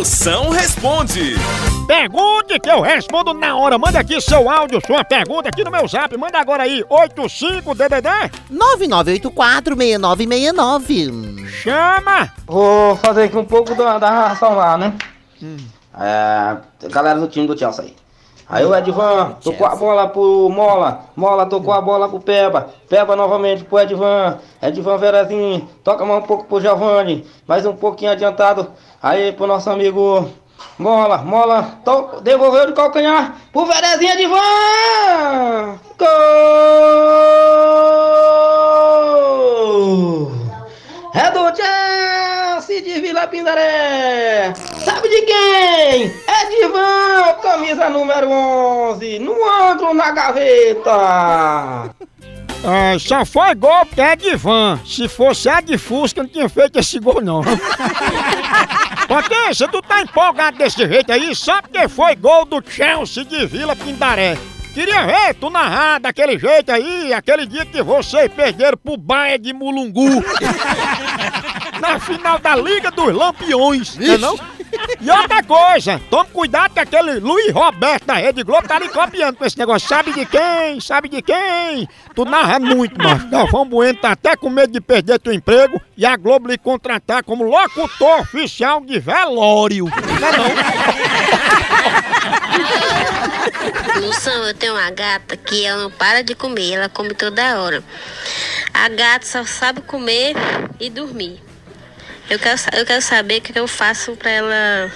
Moção responde. Pergunte que eu respondo na hora. Manda aqui seu áudio, sua pergunta aqui no meu zap. Manda agora aí, 85DDD. 99846969. Chama! Vou fazer aqui um pouco da, da ração lá, né? É, galera do time do Chelsea aí. Aí o Edvan tocou a bola pro Mola. Mola tocou a bola pro Peba. Peba novamente pro Edvan. Edvan Verazinho. Toca mais um pouco pro Giovanni. Mais um pouquinho adiantado. Aí pro nosso amigo Mola. Mola to- devolveu de calcanhar pro Verezinho Edvan. Gol! É do Chelsea de Vila Pindaré. Sabe de quem? É 11, no ângulo na gaveta. Ah, só foi gol porque é de van. Se fosse a de Fusca, não tinha feito esse gol, não. Potência, tu tá empolgado desse jeito aí só porque foi gol do Chelsea de Vila Pindaré. Queria ver tu narrar daquele jeito aí, aquele dia que vocês perderam pro Baia de Mulungu. Na final da Liga dos Lampiões, não é não? E outra coisa, tome cuidado que aquele Luiz Roberto da Rede Globo tá ali copiando com esse negócio. Sabe de quem? Sabe de quem? Tu narra muito, mas Galvão Bueno tá até com medo de perder teu emprego e a Globo lhe contratar como locutor oficial de velório. Não é? Moção, eu tenho uma gata que ela não para de comer, ela come toda hora. A gata só sabe comer e dormir. Eu quero, eu quero saber o que eu faço pra ela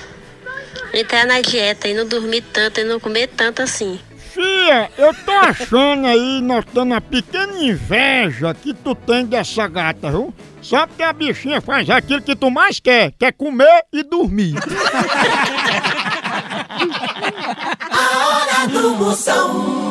entrar na dieta e não dormir tanto e não comer tanto assim. Fia, eu tô achando aí, notando uma pequena inveja que tu tem dessa gata, viu? Só porque a bichinha faz aquilo que tu mais quer, que é comer e dormir. A hora do Moção.